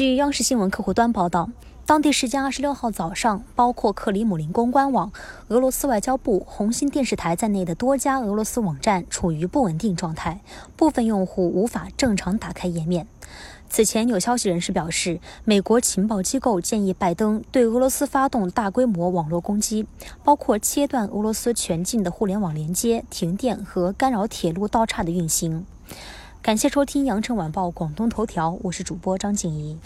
据央视新闻客户端报道，当地时间二十六号早上，包括克里姆林宫官网、俄罗斯外交部、红星电视台在内的多家俄罗斯网站处于不稳定状态，部分用户无法正常打开页面。此前，有消息人士表示，美国情报机构建议拜登对俄罗斯发动大规模网络攻击，包括切断俄罗斯全境的互联网连接、停电和干扰铁路道岔的运行。感谢收听《羊城晚报广东头条》，我是主播张静怡。